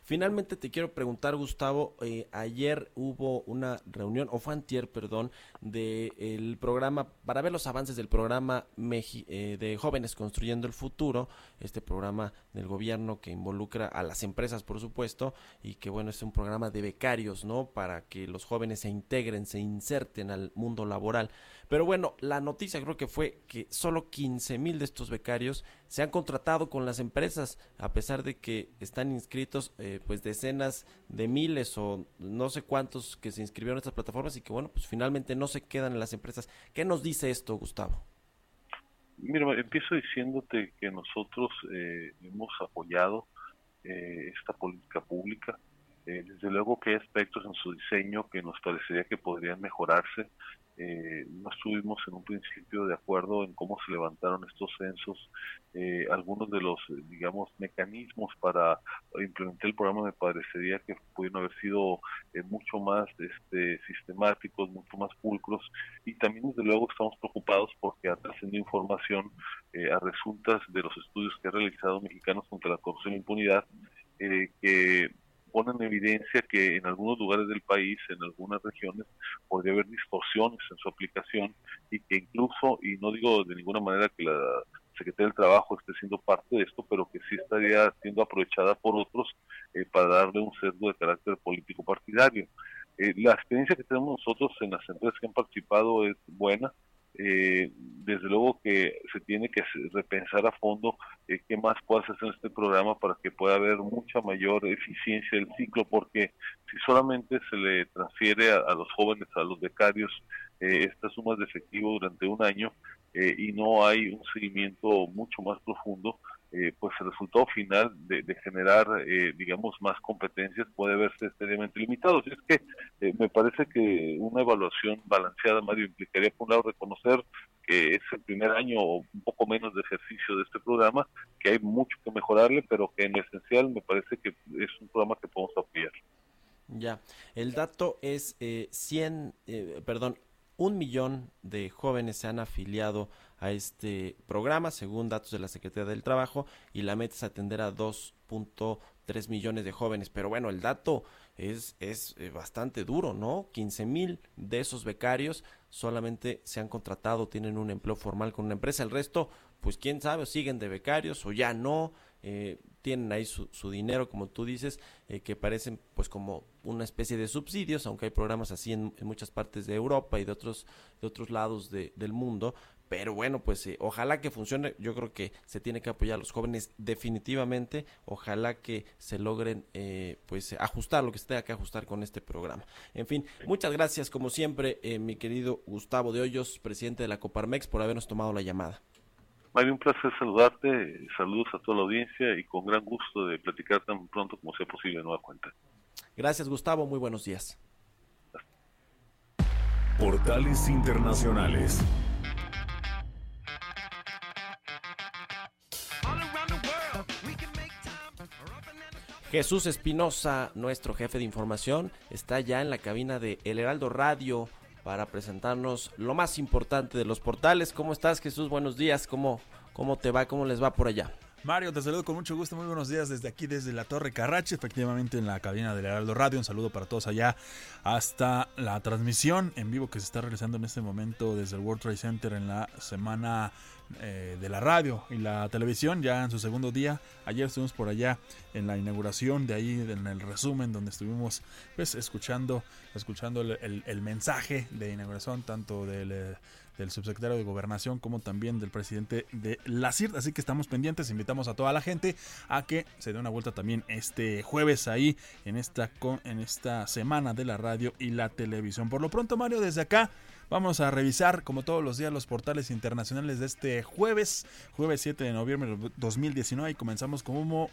Finalmente te quiero preguntar, Gustavo, eh, ayer hubo una reunión, o fue antier, perdón, del programa, para ver los avances del programa de Jóvenes Construyendo el Futuro, este programa del gobierno que involucra a las empresas, por supuesto, y que bueno, es un programa de becarios, ¿no? Para que los jóvenes se integren, se inserten al mundo laboral. Pero bueno, la noticia creo que fue que solo 15 mil de estos becarios se han contratado con las empresas, a pesar de que están inscritos eh, pues decenas de miles o no sé cuántos que se inscribieron en estas plataformas y que bueno, pues finalmente no se quedan en las empresas. ¿Qué nos dice esto, Gustavo? Mira, empiezo diciéndote que nosotros eh, hemos apoyado eh, esta política pública. Eh, desde luego que hay aspectos en su diseño que nos parecería que podrían mejorarse. Eh, no estuvimos en un principio de acuerdo en cómo se levantaron estos censos. algunos de los, digamos, mecanismos para implementar el programa me parecería que pudieron haber sido mucho más este, sistemáticos, mucho más pulcros. Y también, desde luego, estamos preocupados porque ha trascendido información a resultas de los estudios que ha realizado Mexicanos contra la Corrupción e Impunidad eh, que ponen en evidencia que en algunos lugares del país, en algunas regiones, podría haber distorsiones en su aplicación y que incluso, y no digo de ninguna manera que la Secretaría del Trabajo esté siendo parte de esto, pero que sí estaría siendo aprovechada por otros eh, para darle un sesgo de carácter político partidario. Eh, la experiencia que tenemos nosotros en las empresas que han participado es buena, eh, desde luego que se tiene que repensar a fondo eh, qué más puede hacer este programa para que pueda haber mucha mayor eficiencia del ciclo, porque si solamente se le transfiere a, los jóvenes, a los becarios, eh, estas sumas de efectivo durante un año y no hay un seguimiento mucho más profundo, eh, pues el resultado final de, generar, eh, digamos, más competencias puede verse seriamente limitado. Así es que eh, me parece que una evaluación balanceada, Mario, implicaría, por un lado, reconocer que es el primer año o un poco menos de ejercicio de este programa, que hay mucho que mejorarle, pero que en esencial me parece que es un programa que podemos apoyar. Ya, el dato es 100, perdón, un millón de jóvenes se han afiliado a este programa, según datos de la Secretaría del Trabajo, y la meta es atender a 2.3 millones de jóvenes. Pero bueno, el dato es, es eh, bastante duro, ¿no? 15 mil de esos becarios solamente se han contratado, tienen un empleo formal con una empresa. El resto, pues quién sabe, siguen de becarios o ya no. Eh, tienen ahí su, dinero, como tú dices, eh, que parecen pues como una especie de subsidios, aunque hay programas así en, muchas partes de Europa y de otros, de otros lados del mundo, pero bueno, pues eh, ojalá que funcione. Yo creo que se tiene que apoyar a los jóvenes definitivamente. Ojalá que se logren eh, pues ajustar lo que se tenga que ajustar con este programa. En fin, muchas gracias como siempre, eh, mi querido Gustavo de Hoyos, presidente de la Coparmex, por habernos tomado la llamada. Mario, un placer saludarte. Saludos a toda la audiencia y con gran gusto de platicar tan pronto como sea posible nueva cuenta. Gracias, Gustavo. Muy buenos días. Portales Internacionales. Jesús Espinosa, nuestro jefe de información, está ya en la cabina de El Heraldo Radio para presentarnos lo más importante de los portales. ¿Cómo estás, Jesús? Buenos días. ¿Cómo, cómo te va? ¿Cómo les va por allá? Mario, te saludo con mucho gusto. Muy buenos días desde aquí, desde la Torre Carrache, efectivamente en la cabina del Heraldo Radio. Un saludo para todos allá hasta la transmisión en vivo que se está realizando en este momento desde el World Trade Center en la semana eh, de la radio y la televisión ya en su segundo día. Ayer estuvimos por allá en la inauguración, de ahí en el resumen donde estuvimos pues escuchando, escuchando el, mensaje de inauguración tanto del, eh, del, subsecretario de Gobernación como también del presidente de la CIRT. Así que estamos pendientes, invitamos a toda la gente a que se dé una vuelta también este jueves ahí en esta, en esta semana de la radio y la televisión. Por lo pronto, Mario, desde acá Vamos a revisar, como todos los días, los portales internacionales de este jueves, jueves 7 de noviembre de 2019, y comenzamos como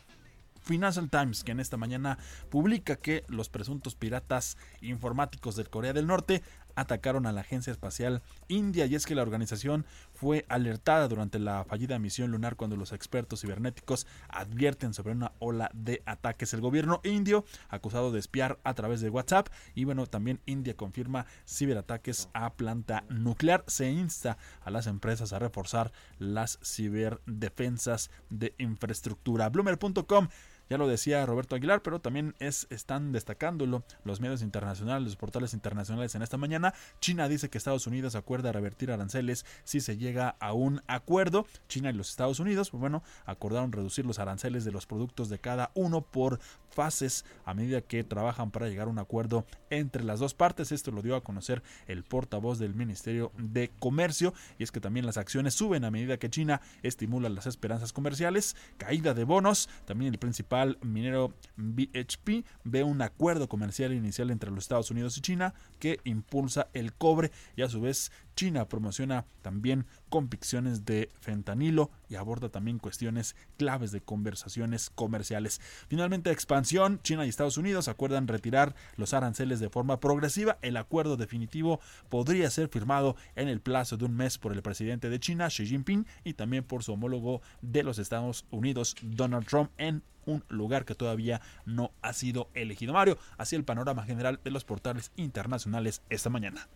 Financial Times, que en esta mañana publica que los presuntos piratas informáticos de Corea del Norte atacaron a la Agencia Espacial India y es que la organización fue alertada durante la fallida misión lunar cuando los expertos cibernéticos advierten sobre una ola de ataques. El gobierno indio acusado de espiar a través de WhatsApp y bueno, también India confirma ciberataques a planta nuclear. Se insta a las empresas a reforzar las ciberdefensas de infraestructura. Bloomer.com ya lo decía Roberto Aguilar, pero también es, están destacándolo los medios internacionales, los portales internacionales en esta mañana. China dice que Estados Unidos acuerda revertir aranceles si se llega a un acuerdo. China y los Estados Unidos, pues bueno, acordaron reducir los aranceles de los productos de cada uno por fases a medida que trabajan para llegar a un acuerdo entre las dos partes. Esto lo dio a conocer el portavoz del Ministerio de Comercio y es que también las acciones suben a medida que China estimula las esperanzas comerciales, caída de bonos, también el principal minero BHP ve un acuerdo comercial inicial entre los Estados Unidos y China que impulsa el cobre y a su vez China promociona también convicciones de fentanilo y aborda también cuestiones claves de conversaciones comerciales. Finalmente, expansión, China y Estados Unidos acuerdan retirar los aranceles de forma progresiva. El acuerdo definitivo podría ser firmado en el plazo de un mes por el presidente de China, Xi Jinping, y también por su homólogo de los Estados Unidos, Donald Trump, en un lugar que todavía no ha sido elegido. Mario, así el panorama general de los portales internacionales esta mañana.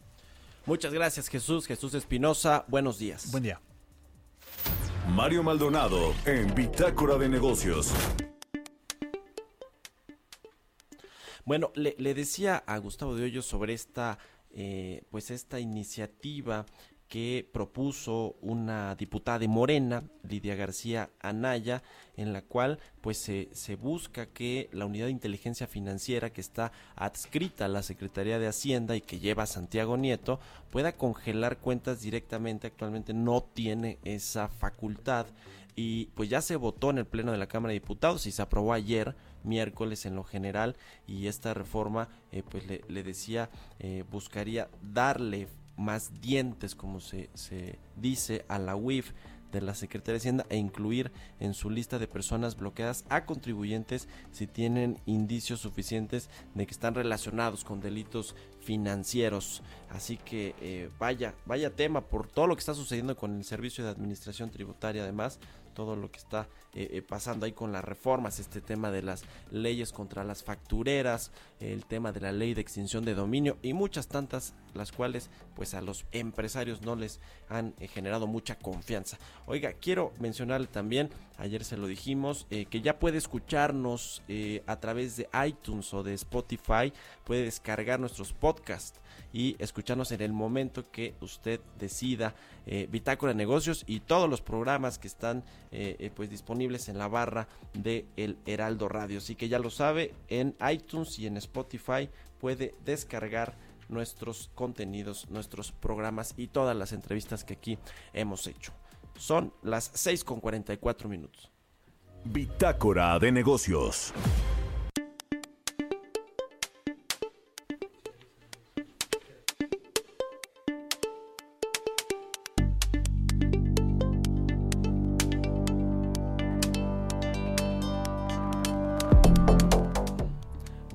Muchas gracias Jesús, Jesús Espinosa, buenos días. Buen día. Mario Maldonado en Bitácora de Negocios. Bueno, le, decía a Gustavo de Hoyos sobre esta, eh, pues esta iniciativa que propuso una diputada de Morena, Lidia García Anaya, en la cual pues se, se, busca que la unidad de inteligencia financiera que está adscrita a la Secretaría de Hacienda y que lleva a Santiago Nieto pueda congelar cuentas directamente. Actualmente no tiene esa facultad y pues ya se votó en el Pleno de la Cámara de Diputados y se aprobó ayer miércoles en lo general y esta reforma eh, pues le, decía eh, buscaría darle más dientes como se, dice a la UIF de la Secretaría de Hacienda e incluir en su lista de personas bloqueadas a contribuyentes si tienen indicios suficientes de que están relacionados con delitos financieros. Así que eh, vaya, vaya tema por todo lo que está sucediendo con el Servicio de Administración Tributaria además todo lo que está eh, eh, pasando ahí con las reformas, este tema de las leyes contra las factureras, el tema de la ley de extinción de dominio y muchas tantas las cuales pues a los empresarios no les han eh, generado mucha confianza. Oiga, quiero mencionarle también, ayer se lo dijimos, que ya puede escucharnos a través de iTunes o de Spotify, puede descargar nuestros podcasts y escucharnos en el momento que usted decida Bitácora de Negocios y todos los programas que están pues disponibles en la barra de El Heraldo Radio. Así que ya lo sabe, en iTunes y en Spotify puede descargar nuestros contenidos, nuestros programas y todas las entrevistas que aquí hemos hecho. Son las 6 con 44 minutos. Bitácora de Negocios.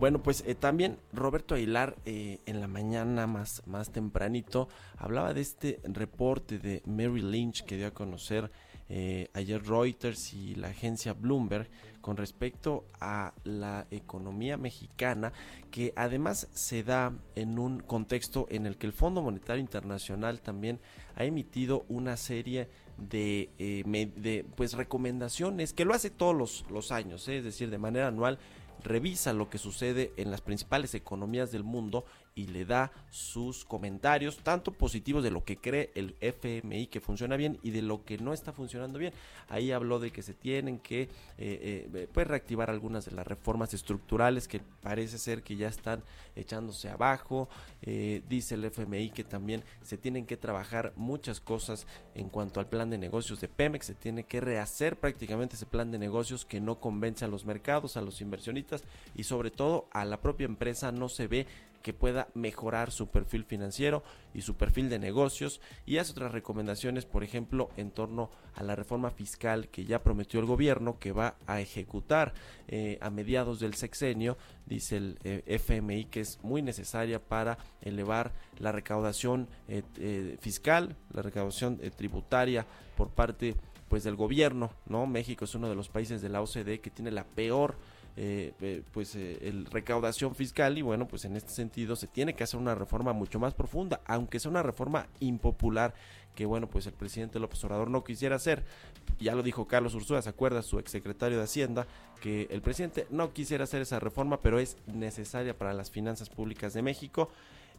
Bueno, pues eh, también Roberto Aguilar eh, en la mañana más, más tempranito hablaba de este reporte de Mary Lynch que dio a conocer eh, ayer Reuters y la agencia Bloomberg con respecto a la economía mexicana que además se da en un contexto en el que el Fondo Monetario Internacional también ha emitido una serie de, eh, de, pues recomendaciones que lo hace todos los, los años, ¿eh? es decir, de manera anual revisa lo que sucede en las principales economías del mundo y le da sus comentarios, tanto positivos de lo que cree el FMI que funciona bien y de lo que no está funcionando bien. Ahí habló de que se tienen que eh, eh, pues reactivar algunas de las reformas estructurales que parece ser que ya están echándose abajo. Eh, dice el FMI que también se tienen que trabajar muchas cosas en cuanto al plan de negocios de Pemex. Se tiene que rehacer prácticamente ese plan de negocios que no convence a los mercados, a los inversionistas y sobre todo a la propia empresa no se ve que pueda mejorar su perfil financiero y su perfil de negocios y hace otras recomendaciones, por ejemplo, en torno a la reforma fiscal que ya prometió el gobierno que va a ejecutar eh, a mediados del sexenio, dice el eh, FMI que es muy necesaria para elevar la recaudación eh, fiscal, la recaudación tributaria por parte pues del gobierno, ¿no? México es uno de los países de la OCDE que tiene la peor eh, pues eh, el recaudación fiscal y bueno pues en este sentido se tiene que hacer una reforma mucho más profunda aunque sea una reforma impopular que bueno pues el presidente López Obrador no quisiera hacer. Ya lo dijo Carlos Ursúa se acuerda su exsecretario de Hacienda que el presidente no quisiera hacer esa reforma pero es necesaria para las finanzas públicas de México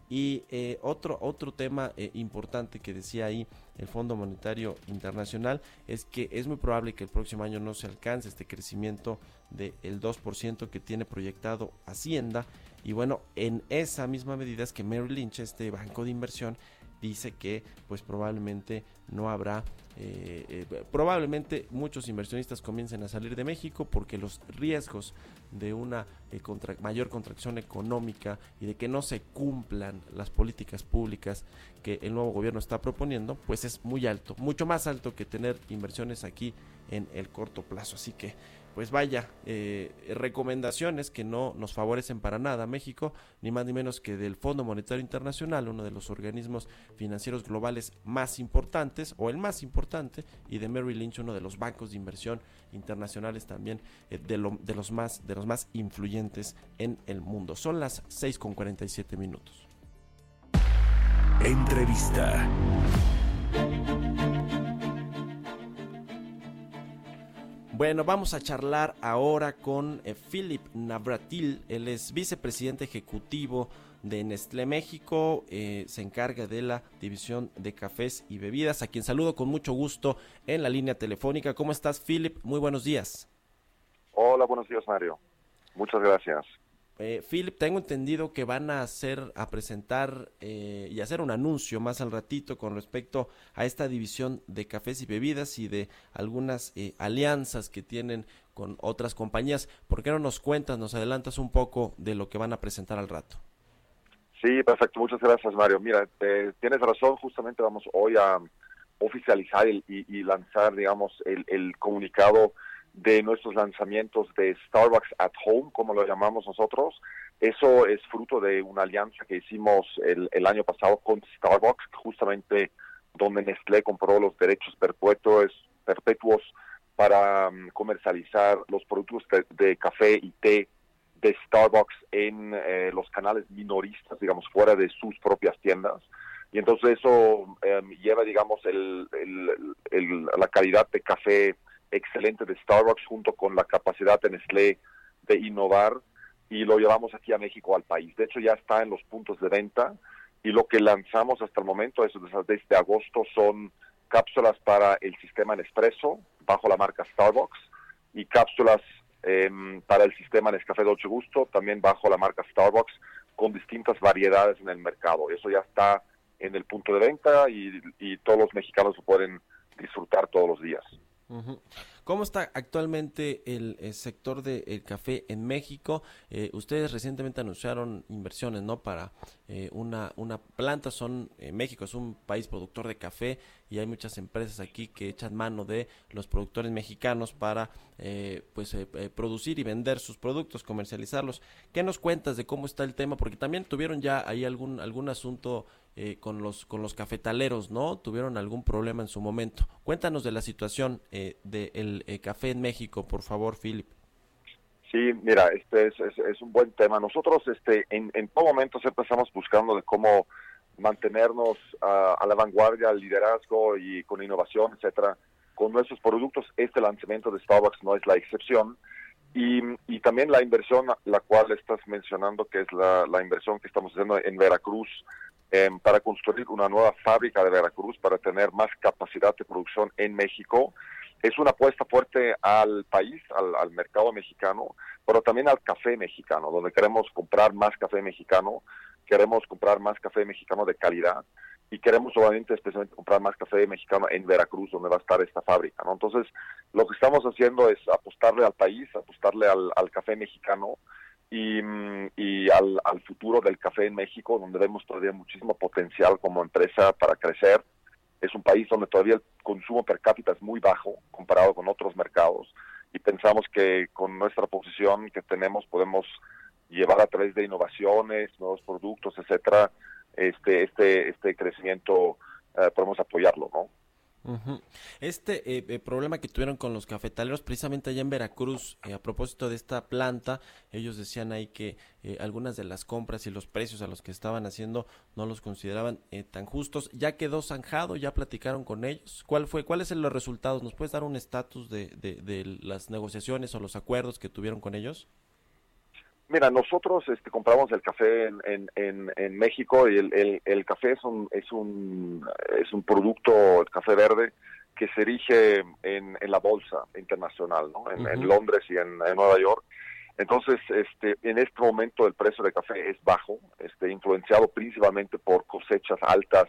y eh, otro, otro tema eh, importante que decía ahí el Fondo Monetario Internacional es que es muy probable que el próximo año no se alcance este crecimiento del 2% que tiene proyectado Hacienda. Y bueno, en esa misma medida es que Merrill Lynch, este banco de inversión, dice que pues probablemente no habrá, eh, eh, probablemente muchos inversionistas comiencen a salir de México porque los riesgos de una eh, mayor contracción económica y de que no se cumplan las políticas públicas que el nuevo gobierno está proponiendo, pues es muy alto, mucho más alto que tener inversiones aquí en el corto plazo. Así que, pues vaya, eh, recomendaciones que no nos favorecen para nada a México, ni más ni menos que del Fondo Monetario Internacional, uno de los organismos financieros globales más importantes, o el más importante, y de Merrill Lynch, uno de los bancos de inversión internacionales también, eh, de, lo- de los más, de los más influyentes en el mundo. Son las 6 con 47 minutos. Entrevista. Bueno, vamos a charlar ahora con eh, Philip Navratil. Él es vicepresidente ejecutivo de Nestlé México, eh, se encarga de la división de cafés y bebidas, a quien saludo con mucho gusto en la línea telefónica. ¿Cómo estás, Philip? Muy buenos días. Hola, buenos días, Mario. Muchas gracias. Eh, Philip, tengo entendido que van a hacer, a presentar eh, y hacer un anuncio más al ratito con respecto a esta división de cafés y bebidas y de algunas eh, alianzas que tienen con otras compañías. ¿Por qué no nos cuentas, nos adelantas un poco de lo que van a presentar al rato? Sí, perfecto. Muchas gracias, Mario. Mira, tienes razón. Justamente vamos hoy a oficializar y, lanzar, digamos, el, el comunicado de nuestros lanzamientos de Starbucks at Home, como lo llamamos nosotros. Eso es fruto de una alianza que hicimos el, año pasado con Starbucks, justamente donde Nestlé compró los derechos perpetuos, perpetuos para um, comercializar los productos de, café y té de Starbucks en eh, los canales minoristas, digamos, fuera de sus propias tiendas. Y entonces eso um, lleva, digamos, el, la calidad de café excelente de Starbucks junto con la capacidad de Nestlé de innovar y lo llevamos aquí a México al país. De hecho, ya está en los puntos de venta y lo que lanzamos hasta el momento, desde agosto, son cápsulas para el sistema Nespresso bajo la marca Starbucks y cápsulas em, para el sistema Nescafé Dolce Gusto también bajo la marca Starbucks con distintas variedades en el mercado. Eso ya está en el punto de venta y todos los mexicanos lo pueden disfrutar todos los días. ¿Cómo está actualmente el, sector del café en México? Eh, ustedes recientemente anunciaron inversiones, ¿no? Para eh, una, una planta. Son eh, México es un país productor de café y hay muchas empresas aquí que echan mano de los productores mexicanos para, pues, producir y vender sus productos, comercializarlos. ¿Qué nos cuentas de cómo está el tema? Porque también tuvieron ya ahí algún algún asunto eh, con, los, con los cafetaleros, ¿no? Tuvieron algún problema en su momento. Cuéntanos de la situación eh, del eh, café en México, por favor, Philip. Sí, mira, este es, es, un buen tema. Nosotros este, en, en, todo momento siempre estamos buscando de cómo mantenernos a la vanguardia, al liderazgo y con innovación, etcétera, con nuestros productos. Este lanzamiento de Starbucks no es la excepción. Y, también la inversión, la cual estás mencionando, que es la, inversión que estamos haciendo en Veracruz, Em, para construir una nueva fábrica de Veracruz para tener más capacidad de producción en México. Es una apuesta fuerte al país, al, mercado mexicano, pero también al café mexicano, donde queremos comprar más café mexicano, queremos comprar más café mexicano de calidad y queremos obviamente especialmente comprar más café mexicano en Veracruz, donde va a estar esta fábrica. ¿no? Entonces, lo que estamos haciendo es apostarle al país, apostarle al, café mexicano y, y al, al, futuro del café en México, donde vemos todavía muchísimo potencial como empresa para crecer. Es un país donde todavía el consumo per cápita es muy bajo comparado con otros mercados y pensamos que con nuestra posición que tenemos podemos llevar a través de innovaciones, nuevos productos, etcétera, este este este crecimiento eh, podemos apoyarlo, ¿no? Este eh, eh, problema que tuvieron con los cafetaleros, precisamente allá en Veracruz, eh, a propósito de esta planta, ellos decían ahí que algunas de las compras y los precios a los que estaban haciendo no los consideraban tan justos. Ya quedó zanjado, ya platicaron con ellos. ¿Cuál fue? ¿Cuáles son los resultados? ¿Nos puedes dar un estatus de, de las negociaciones o los acuerdos que tuvieron con ellos? Mira, nosotros este, compramos el café en, en, en, México y el, el, café es un, es, un, es un producto, el café verde, que se erige en, la bolsa internacional, ¿no? en, Londres y en, Nueva York. Entonces, este, en este momento el precio del café es bajo, este, influenciado principalmente por cosechas altas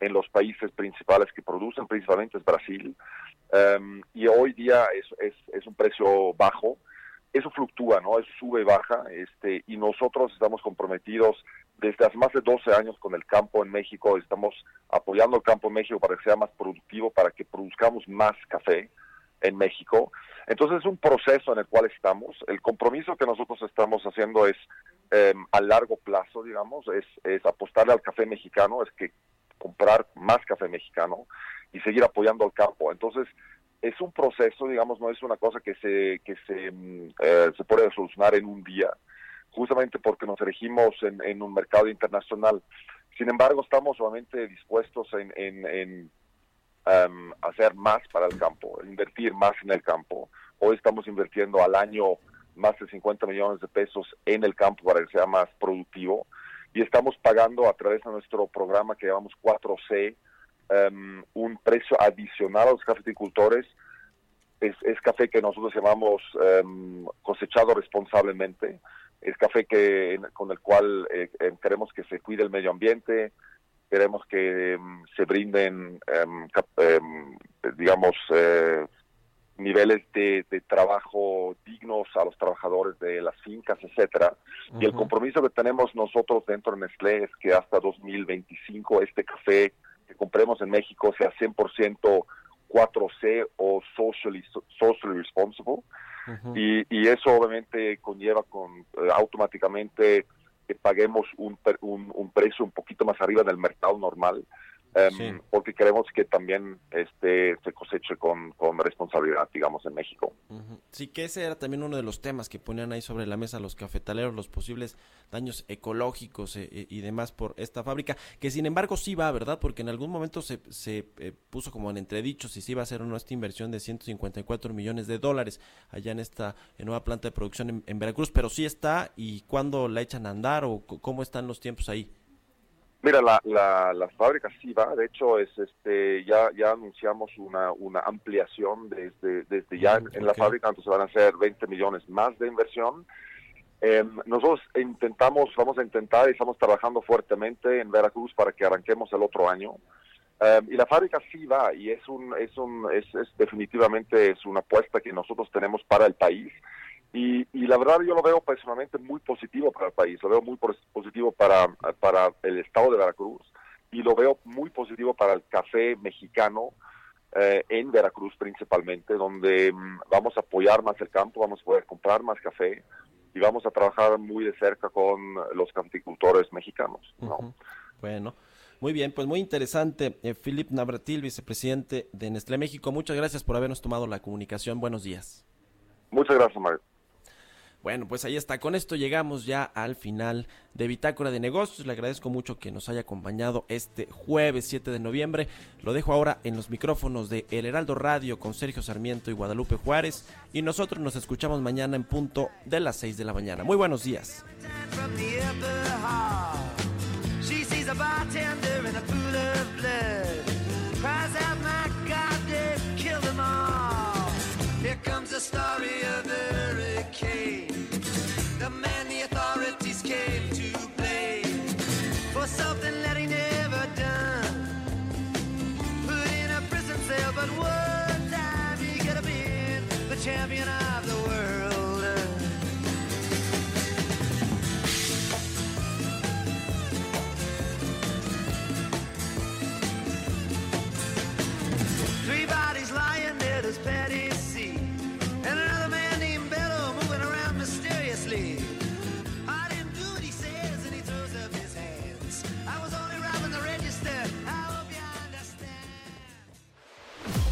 en los países principales que producen, principalmente es Brasil. Em, y hoy día es, es, es un precio bajo eso fluctúa, ¿no? Eso sube y baja, este, y nosotros estamos comprometidos desde hace más de 12 años con el campo en México, estamos apoyando el campo en México para que sea más productivo, para que produzcamos más café en México. Entonces es un proceso en el cual estamos. El compromiso que nosotros estamos haciendo es em, a largo plazo, digamos, es, es apostarle al café mexicano, es que comprar más café mexicano y seguir apoyando al campo. Entonces, es un proceso, digamos, no es una cosa que se, que se, mm, eh, se puede solucionar en un día, justamente porque nos elegimos en, un mercado internacional. Sin embargo, estamos solamente dispuestos en, en, em, hacer más para el campo, invertir más en el campo. Hoy estamos invirtiendo al año más de 50 millones de pesos en el campo para que sea más productivo y estamos pagando a través de nuestro programa que llamamos 4C em, un precio adicional a los cafeticultores. Es, es café que nosotros llamamos em, cosechado responsablemente. Es café que con el cual eh, em, queremos que se cuide el medio ambiente, queremos que se brinden, digamos, eh, niveles de, trabajo dignos a los trabajadores de las fincas, etcétera. Y el compromiso que tenemos nosotros dentro de Nestlé es que hasta 2025 este café que compremos en México sea 100% 4C o socially, socially responsible. y, y, eso obviamente conlleva con eh, automáticamente que paguemos un, un, un precio un poquito más arriba del mercado normal Em, porque queremos que también este se coseche con, responsabilidad, digamos, en México. Sí, que ese era también uno de los temas que ponían ahí sobre la mesa los cafetaleros, los posibles daños ecológicos eh, eh, y demás por esta fábrica, que sin embargo sí va, ¿verdad? Porque en algún momento se, se eh, puso como en entredicho si sí iba a ser o no esta inversión de 154 millones de dólares allá en esta nueva planta de producción en, en Veracruz, pero sí está y cuándo la echan a andar o cómo están los tiempos ahí. Mira, la, la, la, fábrica sí va, de hecho es este ya ya anunciamos una, una ampliación desde, desde ya en, la fábrica, entonces van a ser 20 millones más de inversión. Em, nosotros intentamos, vamos a intentar y estamos trabajando fuertemente en Veracruz para que arranquemos el otro año. Em, y la fábrica sí va y es un es un es, es definitivamente es una apuesta que nosotros tenemos para el país y, y, la verdad yo lo veo personalmente muy positivo para el país, lo veo muy positivo para, para el estado de Veracruz y lo veo muy positivo para el café mexicano eh, en Veracruz principalmente, donde mm, vamos a apoyar más el campo, vamos a poder comprar más café y vamos a trabajar muy de cerca con los caficultores mexicanos. Bueno. Muy bien, pues muy interesante. Eh, Philip Navratil, vicepresidente de Nestlé México, muchas gracias por habernos tomado la comunicación. Buenos días. Muchas gracias, Mario. Bueno, pues ahí está. Con esto llegamos ya al final de Bitácora de Negocios. Le agradezco mucho que nos haya acompañado este jueves 7 de noviembre. Lo dejo ahora en los micrófonos de El Heraldo Radio con Sergio Sarmiento y Guadalupe Juárez. Y nosotros nos escuchamos mañana en punto de las 6 de la mañana. Muy buenos días. the champion